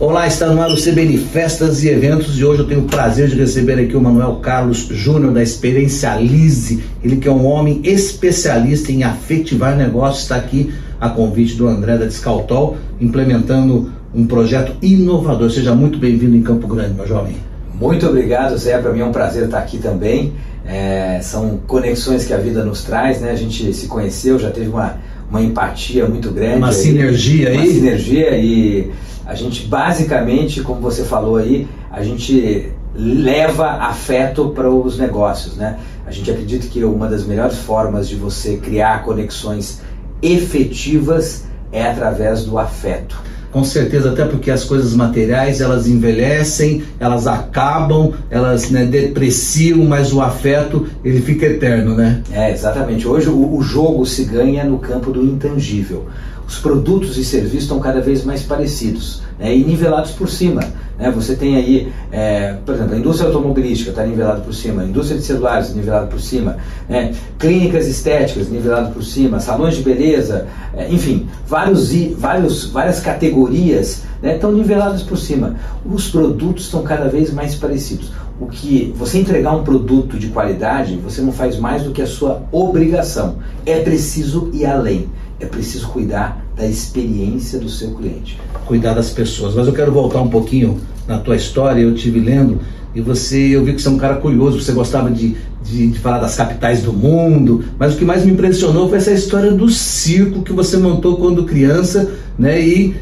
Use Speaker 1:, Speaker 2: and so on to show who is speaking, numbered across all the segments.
Speaker 1: Olá, está no ar o CBN Festas e Eventos e hoje eu tenho o prazer de receber aqui o Manuel Carlos Júnior da Experiencialize, ele que é um homem especialista em afetivar negócios, está aqui a convite do André da Descaltol, implementando um projeto inovador. Seja muito bem-vindo em Campo Grande, meu jovem.
Speaker 2: Muito obrigado, Zé. Para mim é um prazer estar aqui também. É, são conexões que a vida nos traz, né? A gente se conheceu, já teve uma, uma empatia muito grande.
Speaker 1: Uma aí, sinergia aí.
Speaker 2: Uma sinergia e a gente basicamente, como você falou aí, a gente leva afeto para os negócios, né? A gente acredita que uma das melhores formas de você criar conexões efetivas é através do afeto.
Speaker 1: Com certeza, até porque as coisas materiais elas envelhecem, elas acabam, elas né, depreciam, mas o afeto ele fica eterno, né?
Speaker 2: É, exatamente. Hoje o, o jogo se ganha no campo do intangível os produtos e serviços estão cada vez mais parecidos né, e nivelados por cima. Né? Você tem aí, é, por exemplo, a indústria automobilística está nivelada por cima, a indústria de celulares nivelada por cima, né? clínicas estéticas nivelado por cima, salões de beleza, é, enfim, vários, vários, várias categorias né, estão niveladas por cima. Os produtos estão cada vez mais parecidos. O que você entregar um produto de qualidade, você não faz mais do que a sua obrigação. É preciso ir além é preciso cuidar da experiência do seu cliente.
Speaker 1: Cuidar das pessoas. Mas eu quero voltar um pouquinho na tua história, eu tive lendo e você, eu vi que você é um cara curioso, você gostava de, de, de, falar das capitais do mundo, mas o que mais me impressionou foi essa história do circo que você montou quando criança, né? E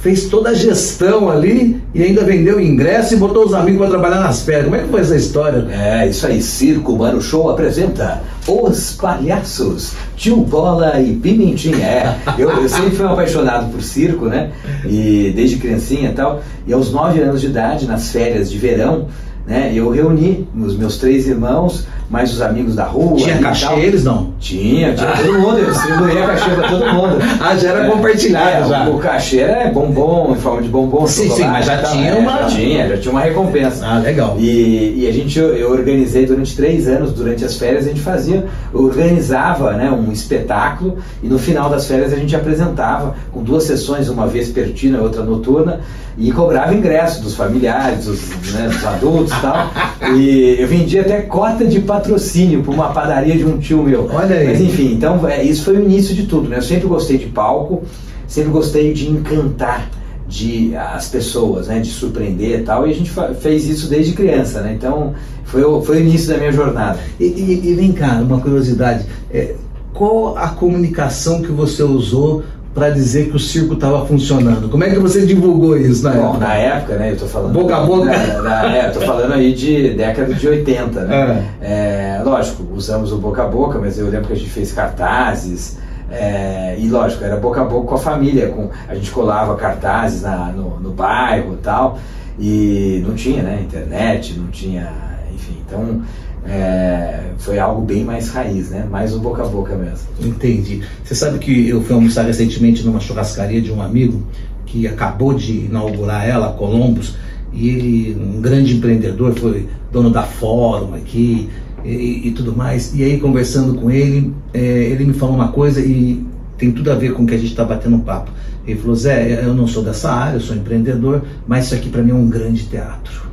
Speaker 1: fez toda a gestão ali e ainda vendeu ingresso e botou os amigos para trabalhar nas férias. Como é que foi essa história?
Speaker 2: É, isso aí, Circo Mano Show apresenta Os Palhaços, Tio Bola e Pimentinha. É, eu, eu sempre fui apaixonado por circo, né? E desde criancinha e tal. E aos nove anos de idade, nas férias de verão, né? Eu reuni os meus três irmãos, mais os amigos da rua.
Speaker 1: Tinha cachê eles não?
Speaker 2: Tinha, tinha ah. todo mundo, eu distribuía cachê para todo mundo.
Speaker 1: Ah, já era é, compartilhado
Speaker 2: é,
Speaker 1: já.
Speaker 2: O, cachê é bombom, em forma de bombom.
Speaker 1: Sim, sim, mas já tinha uma...
Speaker 2: É, já tinha, já tinha uma recompensa.
Speaker 1: Ah, legal.
Speaker 2: E, e a gente, eu organizei durante três anos, durante as férias, a gente fazia, organizava né, um espetáculo e no final das férias a gente apresentava com duas sessões, uma vez pertina e outra noturna, e cobrava ingresso dos familiares, dos, né, dos adultos e tal. E eu vendia até cota de patrocínio para uma padaria de um tio meu.
Speaker 1: Olha aí.
Speaker 2: Mas enfim, então é, isso foi o início de tudo. Né? Eu sempre gostei de palco, sempre gostei de encantar de as pessoas, né, de surpreender e tal, e a gente fez isso desde criança, né? Então foi o, foi o início da minha jornada.
Speaker 1: E, e, e vem cá, uma curiosidade, é, qual a comunicação que você usou para dizer que o circo estava funcionando? Como é que você divulgou isso na Bom, época?
Speaker 2: Na época, né? Eu tô falando.
Speaker 1: Boca a boca?
Speaker 2: Na, na, é, eu tô falando aí de década de 80, né? É. É, lógico, usamos o boca a boca, mas eu lembro que a gente fez cartazes. É, e lógico, era boca a boca com a família, com, a gente colava cartazes na, no, no bairro e tal, e não tinha né, internet, não tinha, enfim, então é, foi algo bem mais raiz, né? Mais o boca a boca mesmo.
Speaker 1: Entendi. Você sabe que eu fui almoçar recentemente numa churrascaria de um amigo que acabou de inaugurar ela, Columbus, e ele, um grande empreendedor, foi dono da Fórum aqui e, e tudo mais. E aí, conversando com ele, é, ele me falou uma coisa e tem tudo a ver com o que a gente está batendo um papo. Ele falou: Zé, eu não sou dessa área, eu sou empreendedor, mas isso aqui para mim é um grande teatro.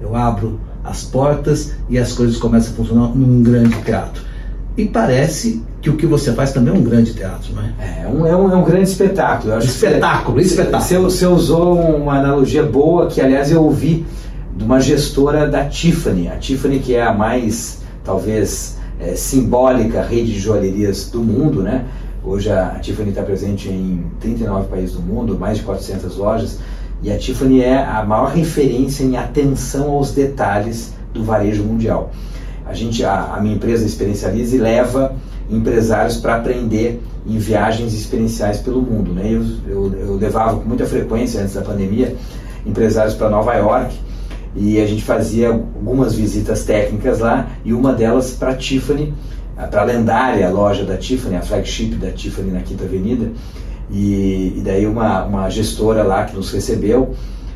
Speaker 1: Eu abro as portas e as coisas começam a funcionar num grande teatro. E parece que o que você faz também é um grande teatro, não
Speaker 2: é? É um, é um, é um grande espetáculo.
Speaker 1: espetáculo,
Speaker 2: você,
Speaker 1: espetáculo.
Speaker 2: Você, você usou uma analogia boa que, aliás, eu ouvi de uma gestora da Tiffany. A Tiffany, que é a mais, talvez, é, simbólica rede de joalherias do mundo, né? Hoje a Tiffany está presente em 39 países do mundo, mais de 400 lojas. E a Tiffany é a maior referência em atenção aos detalhes do varejo mundial. A gente, a, a minha empresa Experiencialize leva empresários para aprender em viagens experienciais pelo mundo. Né? Eu, eu, eu levava com muita frequência antes da pandemia empresários para Nova York e a gente fazia algumas visitas técnicas lá e uma delas para Tiffany, para a lendária loja da Tiffany, a flagship da Tiffany na Quinta Avenida e, e daí uma, uma gestora lá que nos recebeu,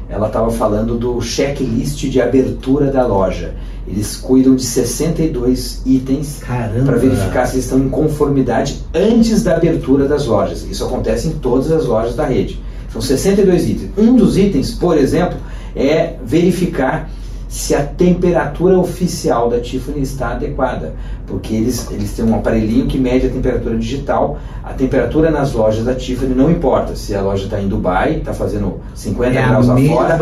Speaker 2: ela estava falando do checklist de abertura da loja. Eles cuidam de 62 itens para verificar se estão em conformidade antes da abertura das lojas. Isso acontece em todas as lojas da rede. São 62 itens. Um dos itens, por exemplo, é verificar se a temperatura oficial da Tiffany está adequada, porque eles, eles têm um aparelhinho que mede a temperatura digital. A temperatura nas lojas da Tiffany não importa se a loja está em Dubai, está fazendo 50
Speaker 1: É
Speaker 2: graus
Speaker 1: a
Speaker 2: fora,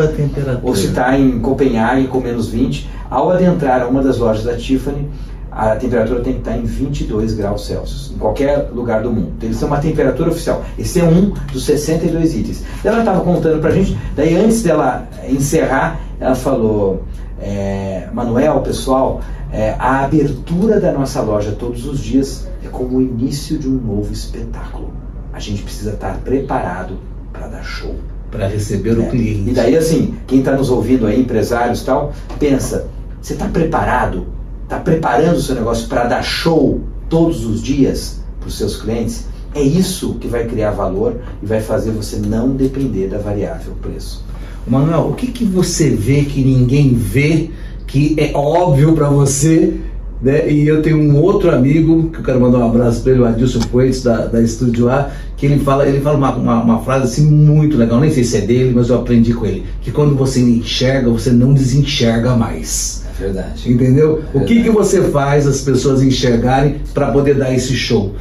Speaker 2: ou se está em Copenhague com menos 20. Ao adentrar a uma das lojas da Tiffany, a temperatura tem que estar em 22 graus Celsius, em qualquer lugar do mundo. Então, eles têm uma temperatura oficial. Esse é um dos 62 itens. Ela estava contando para a gente, daí antes dela encerrar, ela falou, é, Manuel, pessoal, é, a abertura da nossa loja todos os dias é como o início de um novo espetáculo. A gente precisa estar preparado para dar show.
Speaker 1: Para receber o
Speaker 2: É.
Speaker 1: cliente.
Speaker 2: E daí, assim, quem está nos ouvindo aí, empresários e tal, pensa: você está preparado? Está preparando o seu negócio para dar show todos os dias para os seus clientes? É isso que vai criar valor e vai fazer você não depender da variável preço.
Speaker 1: Manuel, o que, que você vê que ninguém vê, que é óbvio para você, né? E eu tenho um outro amigo, que eu quero mandar um abraço para ele, o Adilson Coelho, da, da Estúdio A, que ele fala, ele fala uma, uma, uma frase assim muito legal, nem sei se é dele, mas eu aprendi com ele, que quando você enxerga, você não desenxerga mais.
Speaker 2: É verdade.
Speaker 1: Entendeu? O que, que você faz as pessoas enxergarem para poder dar esse show?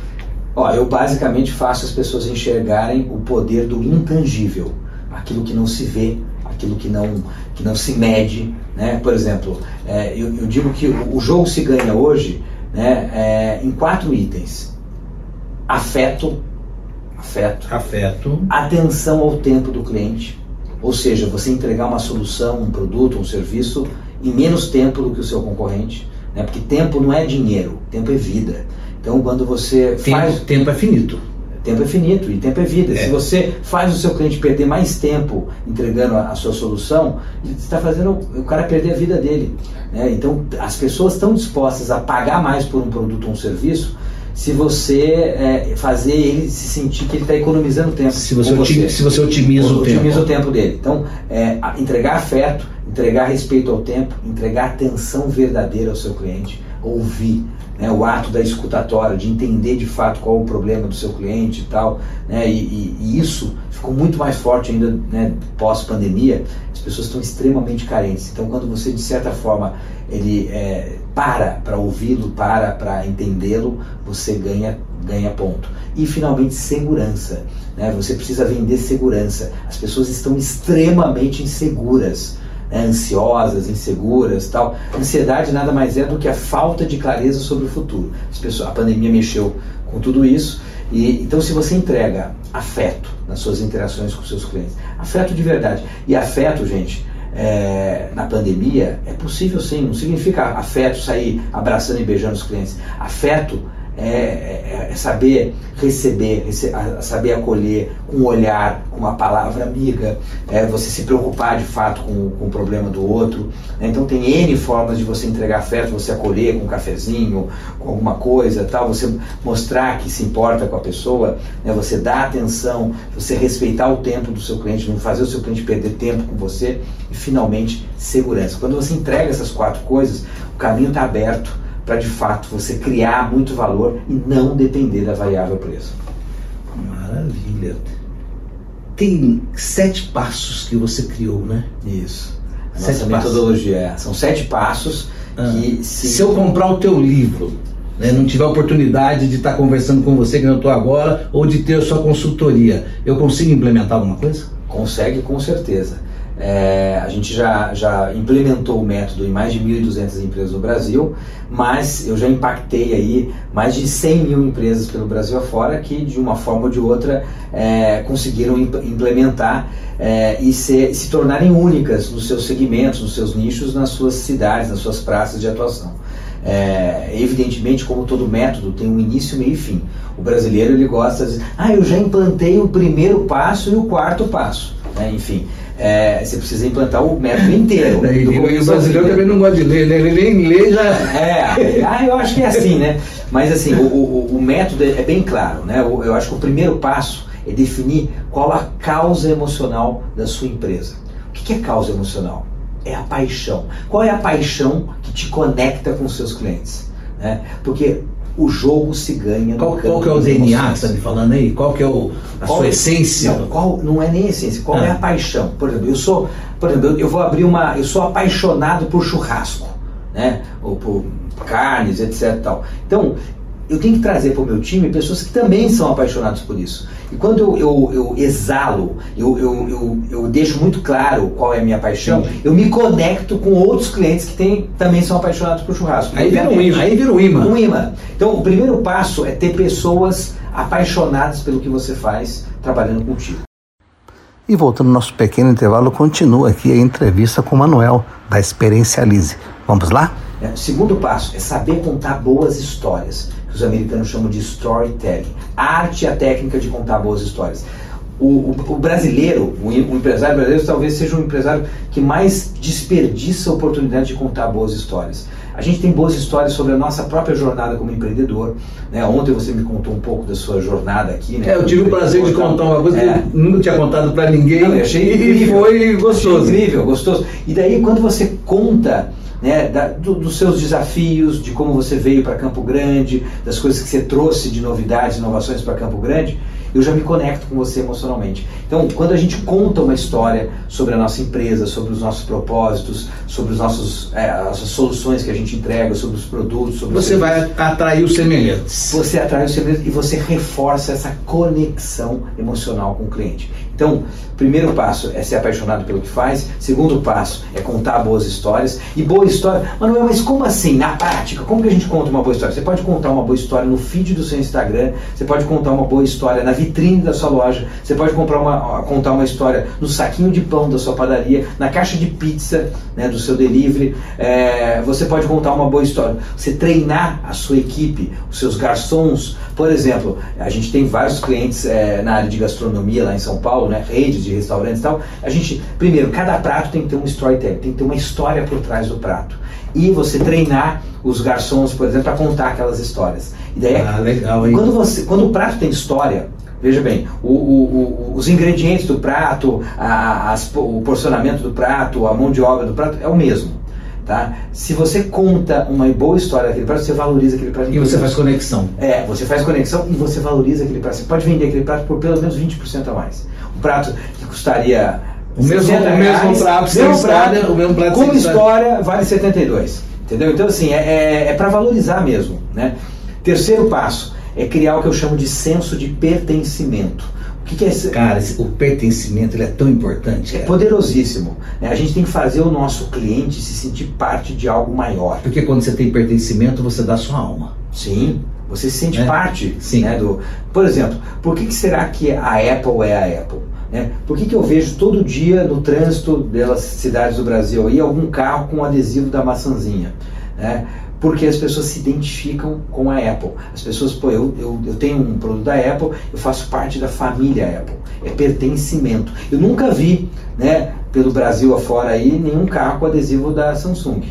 Speaker 2: Ó, eu basicamente faço as pessoas enxergarem o poder do intangível, aquilo que não se vê, aquilo que não, que não se mede. Né? Por exemplo, é, eu, eu digo que o, o jogo se ganha hoje né, é, em quatro itens: afeto, afeto,
Speaker 1: Afeto.
Speaker 2: atenção ao tempo do cliente, ou seja, você entregar uma solução, um produto, um serviço em menos tempo do que o seu concorrente, né? porque tempo não é dinheiro, tempo é vida. Então, quando você faz.
Speaker 1: Tempo, tempo é finito.
Speaker 2: Tempo é finito e tempo é vida.
Speaker 1: É.
Speaker 2: Se você faz o seu cliente perder mais tempo entregando a, a sua solução, você está fazendo o cara perder a vida dele. né? Então, as pessoas estão dispostas a pagar mais por um produto ou um serviço se você é, fazer ele se sentir que ele está economizando tempo.
Speaker 1: Se você, otimi- se você otimiza o tempo.
Speaker 2: Otimiza o tempo dele. Então, é, entregar afeto, entregar respeito ao tempo, entregar atenção verdadeira ao seu cliente, ouvir, né, o ato da escutatória, de entender de fato qual o problema do seu cliente e tal, né, e, e- e isso ficou muito mais forte ainda né, pós-pandemia. As pessoas estão extremamente carentes. Então, quando você de certa forma ele é, para para ouvi-lo, para para entendê-lo, você ganha ganha ponto. E finalmente segurança. Né? Você precisa vender segurança. As pessoas estão extremamente inseguras né, ansiosas, inseguras, tal. Ansiedade nada mais é do que a falta de clareza sobre o futuro. As pessoas, a pandemia mexeu com tudo isso. E, então, se você entrega afeto nas suas interações com seus clientes, afeto de verdade. E afeto, gente, é, na pandemia é possível sim. Não significa afeto sair abraçando e beijando os clientes. Afeto é, é- é saber receber, saber acolher com um olhar, com uma palavra amiga, é você se preocupar de fato com, com o problema do outro. né? Então tem N formas de você entregar afeto, você acolher com um cafezinho, com alguma coisa, tal, você mostrar que se importa com a pessoa, né? você dar atenção, você respeitar o tempo do seu cliente, não fazer o seu cliente perder tempo com você e finalmente segurança. Quando você entrega essas quatro coisas, o caminho está aberto para de fato você criar muito valor e não depender da variável preço.
Speaker 1: Maravilha. Tem sete passos que você criou, né?
Speaker 2: Isso. A
Speaker 1: Sete
Speaker 2: nossa
Speaker 1: passos.
Speaker 2: metodologia é, são sete passos
Speaker 1: Ah,
Speaker 2: que se,
Speaker 1: Se eu comprar o teu livro, né, não tiver oportunidade de estar conversando com você que eu estou agora, ou de ter a sua consultoria, eu consigo implementar alguma coisa?
Speaker 2: consegue com certeza. É, a gente já, já implementou o método em mais de 1.200 empresas no Brasil, mas eu já impactei aí mais de 100 mil empresas pelo Brasil afora que, de uma forma ou de outra, é, conseguiram imp- implementar é, e se, se tornarem únicas nos seus segmentos, nos seus nichos, nas suas cidades, nas suas praças de atuação. É, evidentemente, como todo método, tem um início, meio e fim. O brasileiro ele gosta de dizer, ah, eu já implantei o primeiro passo e o quarto passo. Né? Enfim, é, você precisa implantar o método inteiro.
Speaker 1: E,
Speaker 2: do
Speaker 1: e o brasileiro também não gosta de ler, né? Ele lê inglês já.
Speaker 2: É, ah, eu acho que é assim, né? Mas assim, o, o, o método é bem claro, né? Eu, eu acho que o primeiro passo é definir qual a causa emocional da sua empresa. O que é causa emocional? É a paixão. Qual é a paixão que te conecta com os seus clientes? né? Porque O jogo se ganha
Speaker 1: qual, qual que é o DNA que você está me falando aí? Qual que é o, a qual, sua essência?
Speaker 2: Não, qual, não é nem essência, qual ah. é a paixão? Por exemplo, eu sou, por exemplo, eu vou abrir uma. Eu sou apaixonado por churrasco, né? Ou por carnes, etc. Tal. Então, eu tenho que trazer para o meu time pessoas que também são apaixonadas por isso. E quando eu, eu, eu exalo, eu, eu, eu, eu, deixo muito claro qual é a minha paixão, Sim. eu me conecto com outros clientes que tem, também são apaixonados por churrasco.
Speaker 1: Aí vira um imã. Aí vira um imã.
Speaker 2: Um imã. Então, o primeiro passo é ter pessoas apaixonadas pelo que você faz trabalhando contigo.
Speaker 1: E voltando ao nosso pequeno intervalo, continua aqui a entrevista com o Manuel, da Experiencialize. Vamos lá?
Speaker 2: É, segundo passo é saber contar boas histórias que os americanos chamam de storytelling. A arte e a técnica de contar boas histórias. O, o, o brasileiro, o, o, empresário brasileiro, talvez seja o empresário que mais desperdiça a oportunidade de contar boas histórias. A gente tem boas histórias sobre a nossa própria jornada como empreendedor. Né? Ontem você me contou um pouco da sua jornada aqui. Né?
Speaker 1: É, eu tive o prazer de contar uma coisa é. que eu nunca tinha contado para ninguém. Não,
Speaker 2: achei
Speaker 1: incrível. E foi gostoso.
Speaker 2: Achei incrível, gostoso. E daí, quando você conta né, da, do, dos seus desafios, de como você veio para Campo Grande, das coisas que você trouxe de novidades, inovações para Campo Grande, eu já me conecto com você emocionalmente. Então, quando a gente conta uma história sobre a nossa empresa, sobre os nossos propósitos, sobre os nossos, é, as soluções que a gente entrega, sobre os produtos, sobre
Speaker 1: você vai atrair os semelhantes.
Speaker 2: Você atrai os semelhantes e você reforça essa conexão emocional com o cliente. Então, primeiro passo é ser apaixonado pelo que faz. Segundo passo é contar boas histórias. E boa história, Manuel, mas como assim? Na prática, como que a gente conta uma boa história? Você pode contar uma boa história no feed do seu Instagram, você pode contar uma boa história na vitrine da sua loja, você pode comprar uma, contar uma história no saquinho de pão da sua padaria, na caixa de pizza né, do seu delivery. É, você pode contar uma boa história. Você treinar a sua equipe, os seus garçons. Por exemplo, a gente tem vários clientes é, na área de gastronomia lá em São Paulo, né, redes de restaurantes e tal. A gente, primeiro, cada prato tem que ter um storytelling, tem que ter uma história por trás do prato. E você treinar os garçons, por exemplo, a contar aquelas histórias. E daí,
Speaker 1: ah, legal, hein?
Speaker 2: Quando, você, quando o prato tem história, Veja bem, o, o, o, os ingredientes do prato, a, as, o porcionamento do prato, a mão de obra do prato é o mesmo. Tá? Se você conta uma boa história daquele prato, você valoriza aquele prato.
Speaker 1: E você faz conexão.
Speaker 2: É, você faz conexão e você valoriza aquele prato. Você pode vender aquele prato por pelo menos 20% a mais. Prato que custaria
Speaker 1: o mesmo, o mesmo prato,
Speaker 2: mesmo prato, o mesmo prato com história vale 72. Entendeu? Então, assim, é, é, é para valorizar mesmo. Né? Terceiro passo, é criar o que eu chamo de senso de pertencimento. O que, que é esse?
Speaker 1: Cara, o pertencimento ele é tão importante.
Speaker 2: É poderosíssimo. Né? A gente tem que fazer o nosso cliente se sentir parte de algo maior.
Speaker 1: Porque quando você tem pertencimento, você dá sua alma.
Speaker 2: Sim. Você se sente é? parte.
Speaker 1: Sim.
Speaker 2: Né, do... Por exemplo, por que, que será que a Apple é a Apple? Né? Por que, que eu vejo todo dia no trânsito das cidades do Brasil aí algum carro com um adesivo da maçãzinha? Né? porque as pessoas se identificam com a Apple. As pessoas, pô, eu, eu, eu tenho um produto da Apple, eu faço parte da família Apple. É pertencimento. Eu nunca vi, né, pelo Brasil afora aí, nenhum carro com adesivo da Samsung.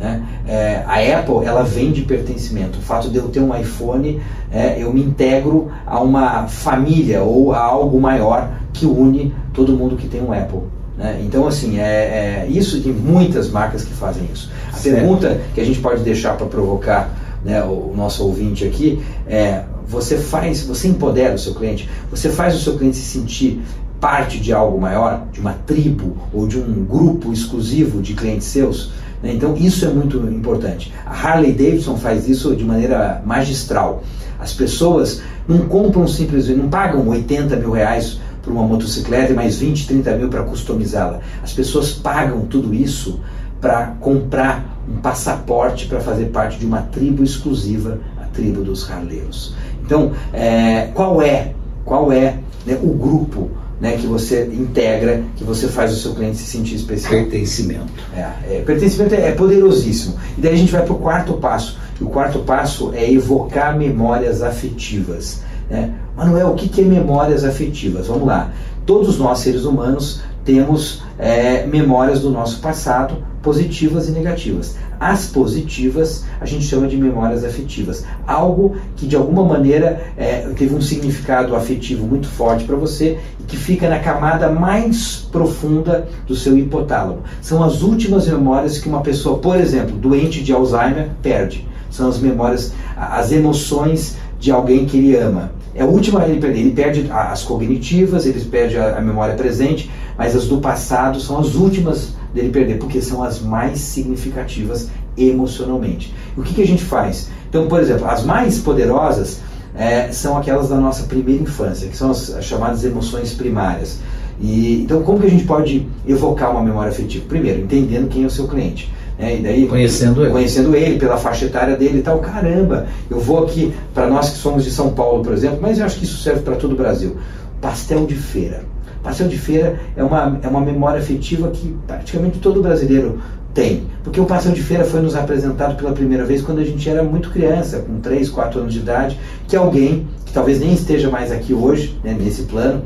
Speaker 2: Né? É, a Apple ela vem de pertencimento. O fato de eu ter um iPhone, é, eu me integro a uma família ou a algo maior que une todo mundo que tem um Apple. Né? Então, assim, é, é, isso tem muitas marcas que fazem isso. A certo. pergunta que a gente pode deixar para provocar né, o nosso ouvinte aqui é: você faz, você empodera o seu cliente, você faz o seu cliente se sentir parte de algo maior, de uma tribo ou de um grupo exclusivo de clientes seus? Né? Então, isso é muito importante. A Harley Davidson faz isso de maneira magistral. As pessoas não compram simplesmente, não pagam 80 mil reais por uma motocicleta e mais 20, 30 mil para customizá-la. As pessoas pagam tudo isso para comprar um passaporte para fazer parte de uma tribo exclusiva, a tribo dos harleiros. Então, é, qual é, qual é né, o grupo né, que você integra, que você faz o seu cliente se sentir especial?
Speaker 1: Pertencimento.
Speaker 2: É, é, pertencimento é, é poderosíssimo. E daí a gente vai para o quarto passo. E o quarto passo é evocar memórias afetivas. Né? Manuel, o que é memórias afetivas? Vamos lá. Todos nós, seres humanos, temos é, memórias do nosso passado, positivas e negativas. As positivas a gente chama de memórias afetivas. Algo que de alguma maneira é, teve um significado afetivo muito forte para você e que fica na camada mais profunda do seu hipotálamo. São as últimas memórias que uma pessoa, por exemplo, doente de Alzheimer, perde. São as memórias, as emoções de alguém que ele ama. É a última ele perde. Ele perde as cognitivas, ele perde a memória presente, mas as do passado são as últimas dele perder, porque são as mais significativas emocionalmente. O que, que a gente faz? Então, por exemplo, as mais poderosas é, são aquelas da nossa primeira infância, que são as, as chamadas emoções primárias. E, então, como que a gente pode evocar uma memória afetiva? Primeiro, entendendo quem é o seu cliente. Né? E daí,
Speaker 1: conhecendo ele.
Speaker 2: Conhecendo ele, pela faixa etária dele e tal. Caramba, eu vou aqui, para nós que somos de São Paulo, por exemplo, mas eu acho que isso serve para todo o Brasil. Pastel de feira. Pastel de feira é uma, é uma memória afetiva que praticamente todo brasileiro tem. Porque o pastel de feira foi nos apresentado pela primeira vez quando a gente era muito criança, com 3, 4 anos de idade, que alguém, que talvez nem esteja mais aqui hoje, né, nesse plano,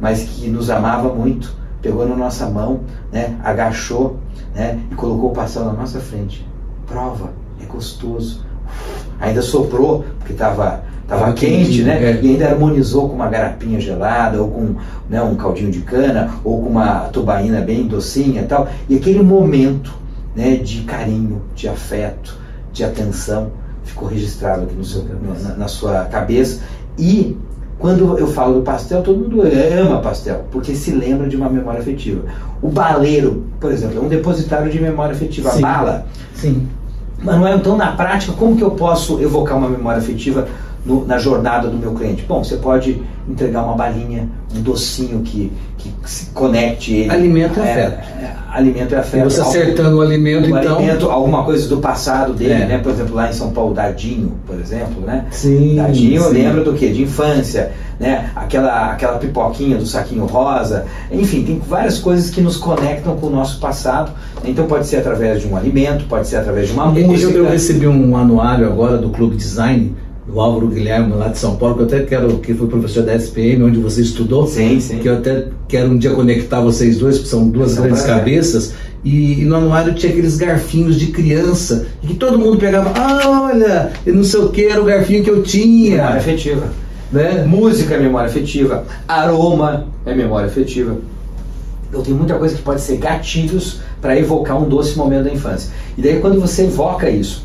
Speaker 2: mas que nos amava muito, pegou na nossa mão, né, agachou né, e colocou o pastel na nossa frente. Prova, é gostoso. Ainda soprou, porque estava Tava quente, né? É. E ainda harmonizou com uma garapinha gelada, ou com né, um caldinho de cana, ou com uma tubaína bem docinha e tal. E aquele momento né, de carinho, de afeto, de atenção, ficou registrado aqui no seu, na, na sua cabeça. E quando eu falo do pastel, todo mundo ama pastel, porque se lembra de uma memória afetiva. O baleiro, por exemplo, é um depositário de memória afetiva.
Speaker 1: Sim.
Speaker 2: A bala.
Speaker 1: Sim.
Speaker 2: Mas não é, então, na prática, como que eu posso evocar uma memória afetiva no, na jornada do meu cliente? Bom, você pode entregar uma balinha, um docinho que, que se conecte ele.
Speaker 1: Alimento é, afeto.
Speaker 2: É, alimento é afeto.
Speaker 1: E você acertando o alimento,
Speaker 2: o
Speaker 1: então.
Speaker 2: Alimento, alguma coisa do passado dele, é. né? Por exemplo, lá em São Paulo, Dadinho, por exemplo, né?
Speaker 1: Sim.
Speaker 2: Dadinho
Speaker 1: sim.
Speaker 2: lembra do quê? De infância, né? Aquela, aquela pipoquinha do saquinho rosa. Enfim, tem várias coisas que nos conectam com o nosso passado. Então pode ser através de um alimento, pode ser através de uma música.
Speaker 1: Eu, eu recebi um anuário agora do Clube Design do Álvaro Guilherme lá de São Paulo, que eu até quero, que foi professor da SPM, onde você estudou.
Speaker 2: Sim, sim.
Speaker 1: Que eu até quero um dia conectar vocês dois, porque são duas grandes cabeças. E, e, no anuário tinha aqueles garfinhos de criança, e que todo mundo pegava, ah, olha, e não sei o que, era o garfinho que eu tinha.
Speaker 2: Memória afetiva. Né? Música é memória afetiva, aroma é memória afetiva. Então tem muita coisa que pode ser gatilhos para evocar um doce momento da infância. E daí quando você evoca isso,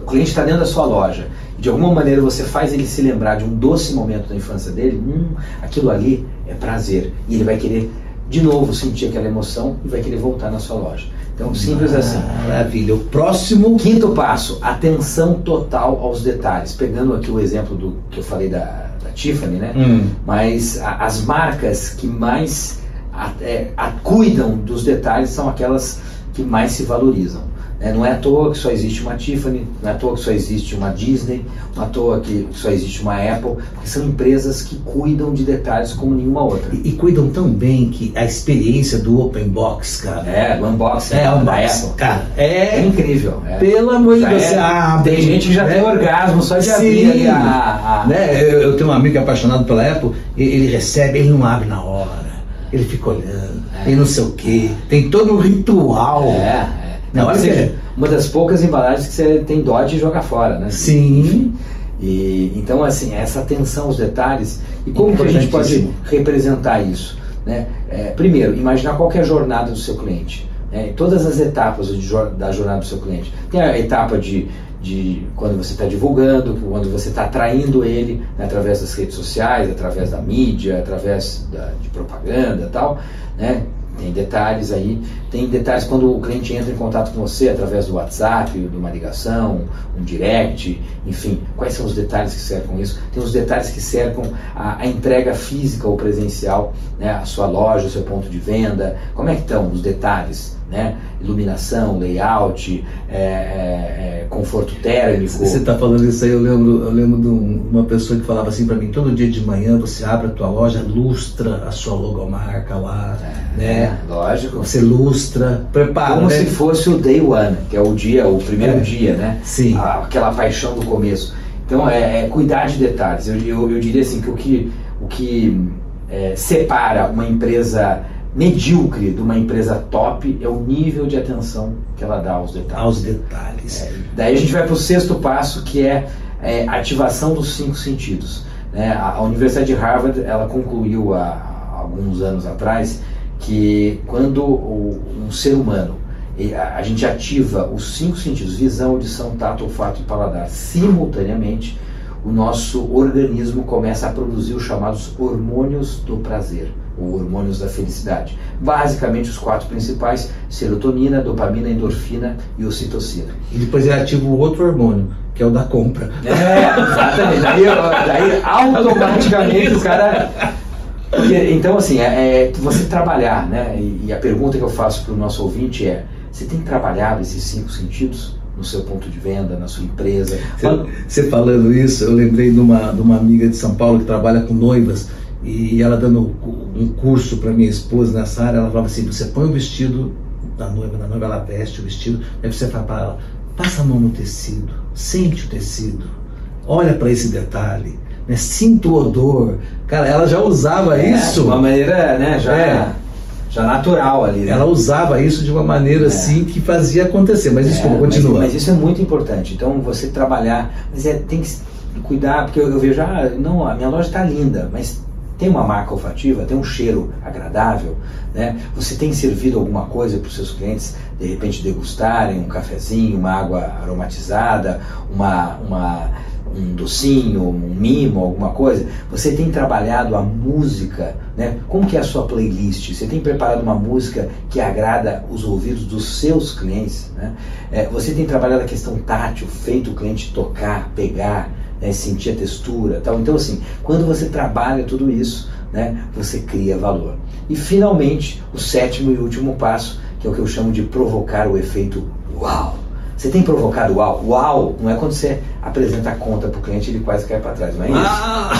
Speaker 2: o cliente está dentro da sua loja, de alguma maneira você faz ele se lembrar de um doce momento da infância dele, hum, aquilo ali é prazer. E ele vai querer de novo sentir aquela emoção e vai querer voltar na sua loja. Então, simples assim.
Speaker 1: Maravilha. O próximo.
Speaker 2: Quinto passo: atenção total aos detalhes. Pegando aqui o exemplo do que eu falei da, da Tiffany, né?
Speaker 1: Hum.
Speaker 2: Mas a, as marcas que mais a, é, a, cuidam dos detalhes são aquelas que mais se valorizam. É, não é à toa que só existe uma Tiffany, não é à toa que só existe uma Disney, não é à toa que só existe uma Apple, porque são empresas que cuidam de detalhes como nenhuma outra.
Speaker 1: E, e cuidam tão bem que a experiência do Open Box, cara.
Speaker 2: É, o unboxing
Speaker 1: é,
Speaker 2: da
Speaker 1: unboxing,
Speaker 2: Apple.
Speaker 1: cara. É,
Speaker 2: É incrível. é.
Speaker 1: Pelo amor de Deus,
Speaker 2: é- tem gente que já
Speaker 1: né?
Speaker 2: tem orgasmo só de
Speaker 1: Sim.
Speaker 2: abrir ali a, a-
Speaker 1: Né? Eu, eu tenho um amigo que é apaixonado pela Apple, e- ele recebe, ele não abre na hora. Ele fica olhando,
Speaker 2: É.
Speaker 1: e não sei o quê. Tem todo um ritual.
Speaker 2: É.
Speaker 1: Não,
Speaker 2: seja,
Speaker 1: que-
Speaker 2: uma das poucas embalagens que você tem dó de jogar fora, né?
Speaker 1: Sim.
Speaker 2: E, então, assim, essa atenção aos detalhes e como que a gente pode representar isso? Né? É, primeiro, imaginar qual é a jornada do seu cliente. né? Todas as etapas da jornada do seu cliente. Tem a etapa de, de quando você está divulgando, quando você está atraindo ele né, através das redes sociais, através da mídia, através da, de propaganda e tal. Né? Tem detalhes aí, tem detalhes quando o cliente entra em contato com você através do WhatsApp, de uma ligação, um direct, enfim, quais são os detalhes que cercam isso? Tem os detalhes que cercam a, a entrega física ou presencial, né? a sua loja, o seu ponto de venda, como é que estão os detalhes? Né? Iluminação, layout, é, é, é, conforto térmico.
Speaker 1: Você está falando isso aí, eu lembro, eu lembro de um- uma pessoa que falava assim para mim, todo dia de manhã você abre a tua loja, lustra a sua logomarca lá, né?
Speaker 2: É, lógico.
Speaker 1: Você lustra, prepara,
Speaker 2: Como
Speaker 1: né?
Speaker 2: se fosse o day one, que é o dia, o primeiro
Speaker 1: É.
Speaker 2: dia, né?
Speaker 1: Sim.
Speaker 2: A- aquela paixão do começo. Então é, é cuidar de detalhes. Eu, eu, eu diria assim que o que, o que é, separa uma empresa medíocre de uma empresa top é o nível de atenção que ela dá aos detalhes.
Speaker 1: Aos detalhes.
Speaker 2: É, daí a gente vai para o sexto passo, que é, é ativação dos cinco sentidos. Né? A, a Universidade de Harvard ela concluiu há, há alguns anos atrás que quando o, um ser humano a, a gente ativa os cinco sentidos, visão, audição, tato, olfato e paladar, simultaneamente, o nosso organismo começa a produzir os chamados hormônios do prazer, ou hormônios da felicidade. Basicamente, os quatro principais: serotonina, dopamina, endorfina e ocitocina.
Speaker 1: E depois ele ativa o outro hormônio, que é o da compra.
Speaker 2: É, exatamente. Daí, daí automaticamente o cara. Então, assim, é, é, você trabalhar, né? E, e a pergunta que eu faço para o nosso ouvinte é: você tem trabalhado esses cinco sentidos? No seu ponto de venda, na sua empresa.
Speaker 1: Você falando isso, eu lembrei de uma, de uma amiga de São Paulo que trabalha com noivas e ela dando um curso para minha esposa nessa área, ela falava assim, você põe o vestido da noiva, na noiva ela veste o vestido, aí você fala para ela, passa a mão no tecido, sente o tecido, olha para esse detalhe, né, sinta o odor. Cara, ela já usava é, isso.
Speaker 2: De uma maneira, né, já... É já natural ali. Né?
Speaker 1: Ela usava isso de uma maneira é. assim que fazia acontecer. Mas isso é, continua.
Speaker 2: Mas, mas, isso é muito importante. Então você trabalhar, mas é, tem que cuidar, porque eu, eu vejo, ah, não, a minha loja está linda, mas tem uma marca olfativa, tem um cheiro agradável, né? Você tem servido alguma coisa para os seus clientes, de repente degustarem um cafezinho, uma água aromatizada, uma, uma um docinho, um mimo, alguma coisa, você tem trabalhado a música, né? Como que é a sua playlist? Você tem preparado uma música que agrada os ouvidos dos seus clientes, né? É, você tem trabalhado a questão tátil, feito o cliente tocar, pegar, né? sentir a textura, tal. Então assim, quando você trabalha tudo isso, né? Você cria valor. E finalmente, o sétimo e último passo, que é o que eu chamo de provocar o efeito uau. Você tem provocado uau? Uau não é quando você apresenta a conta para o cliente e ele quase cai para trás, não é isso? Ah!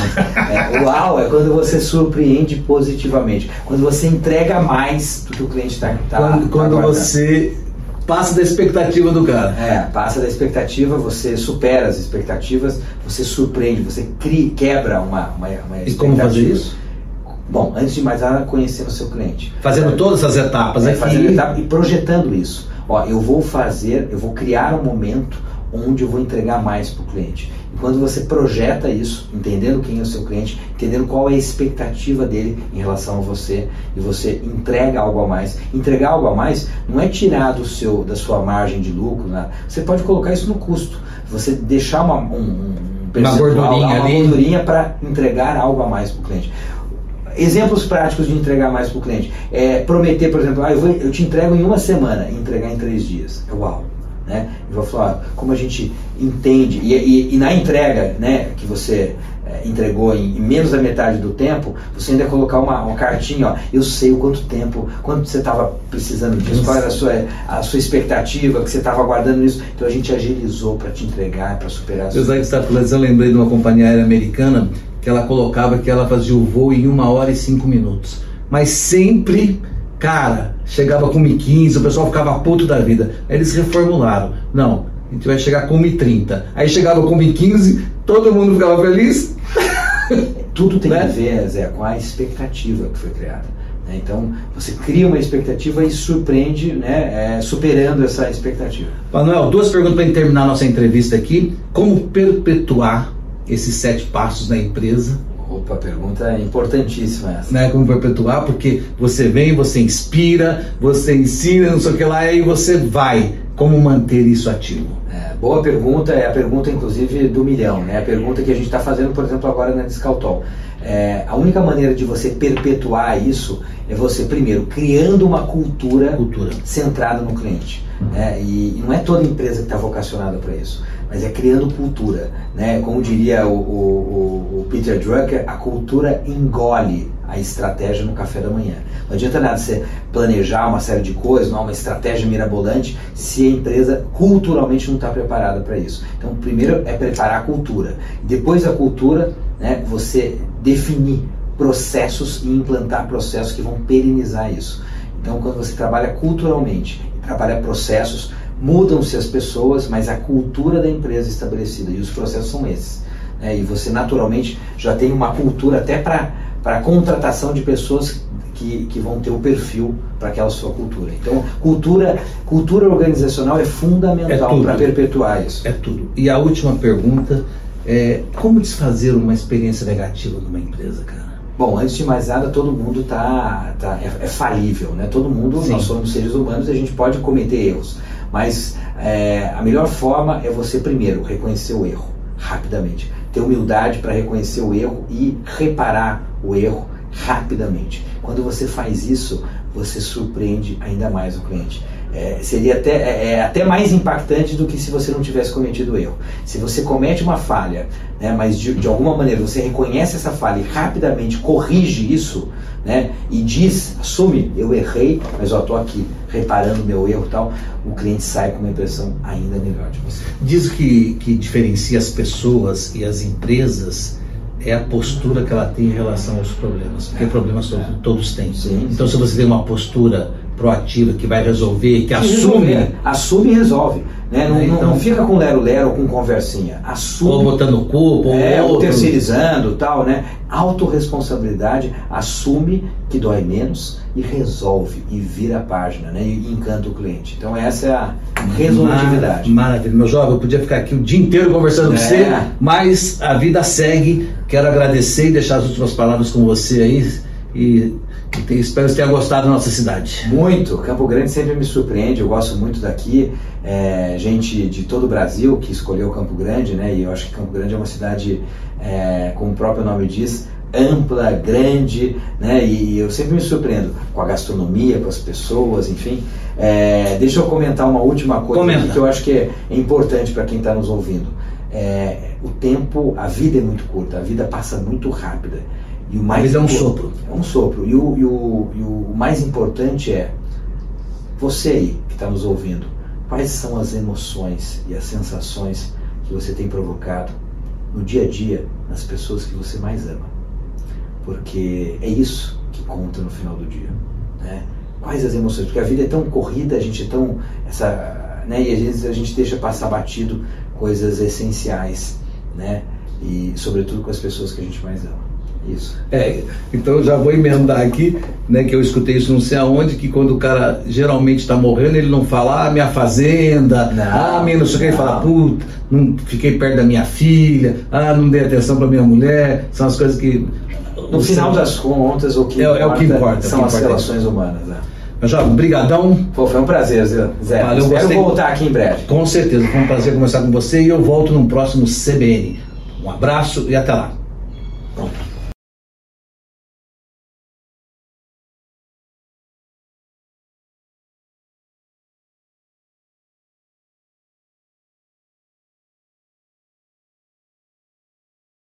Speaker 2: É, uau é quando você surpreende positivamente, quando você entrega mais do que o cliente está tá,
Speaker 1: Quando, tá quando você passa da expectativa do cara.
Speaker 2: É, passa da expectativa, você supera as expectativas, você surpreende, você cria, quebra uma, uma, uma
Speaker 1: expectativa. E como fazer isso?
Speaker 2: Bom, antes de mais nada, conhecendo o seu cliente.
Speaker 1: Fazendo todas essas etapas é, aqui.
Speaker 2: Fazendo etapa e projetando isso. Ó, eu vou fazer, eu vou criar um momento onde eu vou entregar mais para o cliente. E quando você projeta isso, entendendo quem é o seu cliente, entendendo qual é a expectativa dele em relação a você, e você entrega algo a mais. Entregar algo a mais não é tirar do seu, da sua margem de lucro, né? você pode colocar isso no custo. Você deixar uma, um, um
Speaker 1: uma gordurinha,
Speaker 2: uma gordurinha para entregar algo a mais para o cliente exemplos práticos de entregar mais para o cliente. É, prometer, por exemplo, ah, eu, vou, eu te entrego em uma semana e entregar em três dias. É uau. Né? Eu vou falar como a gente entende, e, e, e na entrega né, que você é, entregou em, em, menos da metade do tempo, você ainda colocar uma, uma cartinha, ó, eu sei o quanto tempo, quanto você estava precisando disso, qual era a sua, a sua expectativa, que você estava aguardando isso. Então a gente agilizou para te entregar, para superar.
Speaker 1: Eu, eu lembrei de uma companhia aérea americana que ela colocava que ela fazia o voo em uma hora e cinco minutos. Mas sempre, cara, chegava com 1h15, o pessoal ficava puto da vida. Aí eles reformularam. Não, a gente vai chegar com 1h30. Aí chegava com 1h15, todo mundo ficava feliz.
Speaker 2: Tudo tem né? a ver, Zé, com a expectativa que foi criada. Né? Então, você cria uma expectativa e surpreende, né, é, superando essa expectativa.
Speaker 1: Manuel, duas perguntas para terminar nossa entrevista aqui. Como perpetuar esses sete passos na empresa?
Speaker 2: Opa, pergunta importantíssima essa.
Speaker 1: Né, como perpetuar, porque você vem, você inspira, você ensina, não sei o que lá, e aí você vai. Como manter isso ativo?
Speaker 2: É, boa pergunta, é a pergunta inclusive do milhão, né? A pergunta que a gente está fazendo, por exemplo, agora na Discaltol. É, a única maneira de você perpetuar isso é você, primeiro, criando uma cultura, cultura. centrada no cliente. Uhum. Né? E, e, não é toda empresa que está vocacionada para isso mas é criando cultura. Né? Como diria o, o, o, Peter Drucker, a cultura engole a estratégia no café da manhã. Não adianta nada você planejar uma série de coisas, não, uma estratégia mirabolante, se a empresa culturalmente não está preparada para isso. Então, primeiro é preparar a cultura. Depois da cultura, né, você definir processos e implantar processos que vão perenizar isso. Então, quando você trabalha culturalmente, trabalha processos, mudam-se as pessoas, mas a cultura da empresa é estabelecida e os processos são esses. Né? E você naturalmente já tem uma cultura até para a contratação de pessoas que, que vão ter o perfil para aquela sua cultura. Então, cultura, cultura organizacional é fundamental
Speaker 1: É
Speaker 2: para
Speaker 1: tudo.
Speaker 2: perpetuar isso.
Speaker 1: É tudo. E a última pergunta é como desfazer uma experiência negativa numa empresa, cara?
Speaker 2: Bom, antes de mais nada, todo mundo tá, tá é, é falível, né? Todo mundo,
Speaker 1: Sim.
Speaker 2: nós somos seres humanos e a gente pode cometer erros. Mas é, a melhor forma é você primeiro reconhecer o erro rapidamente, ter humildade para reconhecer o erro e reparar o erro rapidamente. Quando você faz isso, você surpreende ainda mais o cliente. É, seria até, é, é até mais impactante do que se você não tivesse cometido o erro. Se você comete uma falha, né, mas de, de alguma maneira você reconhece essa falha e rapidamente corrige isso, né, e diz, assume, eu errei, mas eu estou aqui reparando meu erro e tal, o cliente sai com uma impressão ainda melhor de você.
Speaker 1: Diz que, que diferencia as pessoas e as empresas é a postura que ela tem em relação aos problemas. Porque problemas todos, todos têm.
Speaker 2: Sim,
Speaker 1: Então, se você tem uma postura proativa que vai resolver, que assume,
Speaker 2: Resolver. assume e resolve. Né? Não, não-
Speaker 1: Então-
Speaker 2: não fica com lero-lero ou com conversinha. Assume.
Speaker 1: ou botando culpa,
Speaker 2: É,
Speaker 1: ou
Speaker 2: ou
Speaker 1: outro.
Speaker 2: terceirizando tal, né? Autoresponsabilidade, assume que dói menos e resolve e vira a página, né? E encanta o cliente. Então essa é a resolutividade.
Speaker 1: Mar- Maravilha. Meu jovem, eu podia ficar aqui o dia inteiro conversando com
Speaker 2: É.
Speaker 1: você, mas a vida segue. Quero agradecer e deixar as últimas palavras com você aí. E, e te- espero que tenha gostado da nossa cidade.
Speaker 2: Muito. Campo Grande sempre me surpreende. Eu gosto muito daqui. É, gente de todo o Brasil que escolheu Campo Grande, né? E eu acho que Campo Grande é uma cidade, é, como o próprio nome diz, ampla, grande, né? E eu sempre me surpreendo com a gastronomia, com as pessoas, enfim. É, deixa eu comentar uma última coisa que eu acho que é importante para quem está nos ouvindo. É, o tempo, a vida é muito curta, a vida passa muito rápida. E o mais
Speaker 1: Mas é um sopro.
Speaker 2: é um sopro. E o, e o- e o mais importante é você aí que está nos ouvindo. Quais são as emoções e as sensações que você tem provocado no dia a dia nas pessoas que você mais ama? Porque é isso que conta no final do dia. Né? Quais as emoções? Porque a vida é tão corrida, a gente é tão. Essa, né? E às vezes a gente deixa passar batido coisas essenciais. Né? E sobretudo com as pessoas que a gente mais ama. Isso.
Speaker 1: É, então eu já vou emendar aqui, né, que eu escutei isso não sei aonde, que quando o cara geralmente está morrendo, ele não fala, ah, minha fazenda,
Speaker 2: Não,
Speaker 1: ah, minha não sei o que, ele fala, puta, não fiquei perto da minha filha, ah, não dei atenção para minha mulher, são as coisas que...
Speaker 2: No final das contas, o que,
Speaker 1: É- é o que importa,
Speaker 2: são
Speaker 1: que
Speaker 2: as
Speaker 1: importa.
Speaker 2: relações humanas. Né?
Speaker 1: Mas já, brigadão,
Speaker 2: Pô, foi um prazer, Zé. Zé.
Speaker 1: Valeu,
Speaker 2: Espero
Speaker 1: gostei.
Speaker 2: voltar aqui em breve.
Speaker 1: com certeza, foi um prazer conversar com você e eu volto no próximo CBN. Um abraço e até lá.
Speaker 2: Pronto.